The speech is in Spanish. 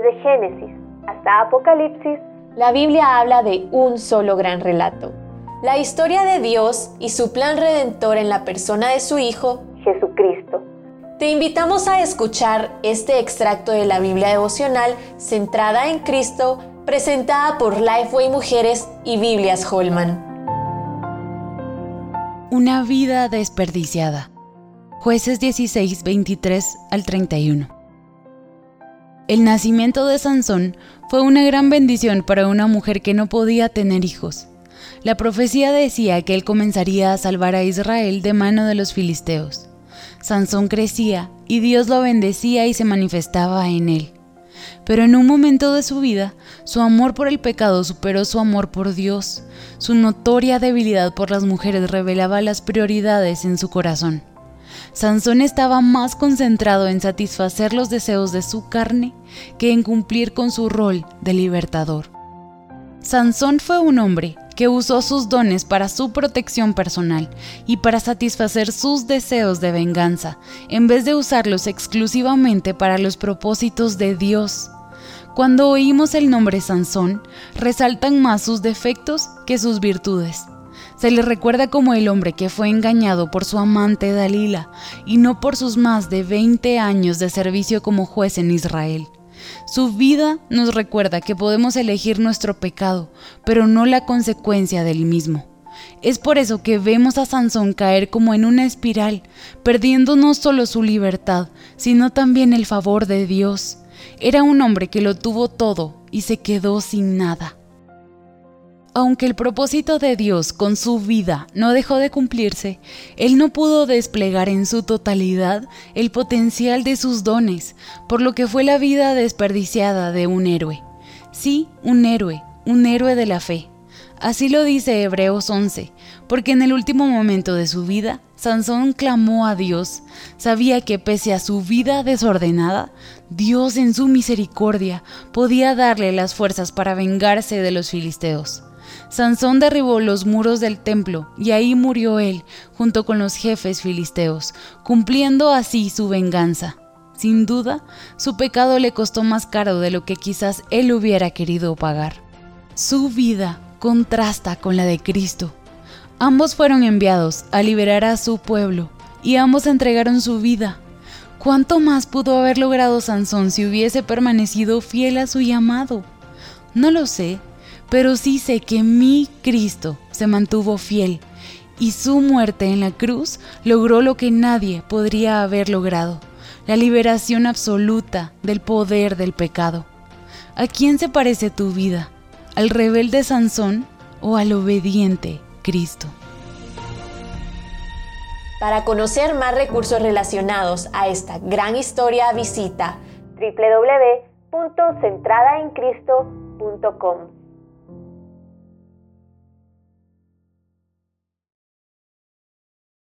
Desde Génesis hasta Apocalipsis, la Biblia habla de un solo gran relato. La historia de Dios y su plan redentor en la persona de su Hijo, Jesucristo. Te invitamos a escuchar este extracto de la Biblia devocional centrada en Cristo, presentada por Lifeway Mujeres y Biblias Holman. Una vida desperdiciada. Jueces 16, 23 al 31. El nacimiento de Sansón fue una gran bendición para una mujer que no podía tener hijos. La profecía decía que él comenzaría a salvar a Israel de mano de los filisteos. Sansón crecía y Dios lo bendecía y se manifestaba en él. Pero en un momento de su vida, su amor por el pecado superó su amor por Dios. Su notoria debilidad por las mujeres revelaba las prioridades en su corazón. Sansón estaba más concentrado en satisfacer los deseos de su carne que en cumplir con su rol de libertador. Sansón fue un hombre que usó sus dones para su protección personal y para satisfacer sus deseos de venganza, en vez de usarlos exclusivamente para los propósitos de Dios. Cuando oímos el nombre Sansón, resaltan más sus defectos que sus virtudes. Se le recuerda como el hombre que fue engañado por su amante Dalila y no por sus más de 20 años de servicio como juez en Israel. Su vida nos recuerda que podemos elegir nuestro pecado, pero no la consecuencia del mismo. Es por eso que vemos a Sansón caer como en una espiral, perdiendo no solo su libertad, sino también el favor de Dios. Era un hombre que lo tuvo todo y se quedó sin nada. Aunque el propósito de Dios con su vida no dejó de cumplirse, Él no pudo desplegar en su totalidad el potencial de sus dones, por lo que fue la vida desperdiciada de un héroe. Sí, un héroe, un héroe de la fe. Así lo dice Hebreos 11, porque en el último momento de su vida, Sansón clamó a Dios. Sabía que pese a su vida desordenada, Dios en su misericordia podía darle las fuerzas para vengarse de los filisteos. Sansón derribó los muros del templo y ahí murió él junto con los jefes filisteos, cumpliendo así su venganza. Sin duda, su pecado le costó más caro de lo que quizás él hubiera querido pagar. Su vida contrasta con la de Cristo. Ambos fueron enviados a liberar a su pueblo y ambos entregaron su vida. ¿Cuánto más pudo haber logrado Sansón si hubiese permanecido fiel a su llamado? No lo sé, pero sí sé que mi Cristo se mantuvo fiel y su muerte en la cruz logró lo que nadie podría haber logrado, la liberación absoluta del poder del pecado. ¿A quién se parece tu vida? ¿Al rebelde Sansón o al obediente Cristo? Para conocer más recursos relacionados a esta gran historia, visita www.centradaencristo.com.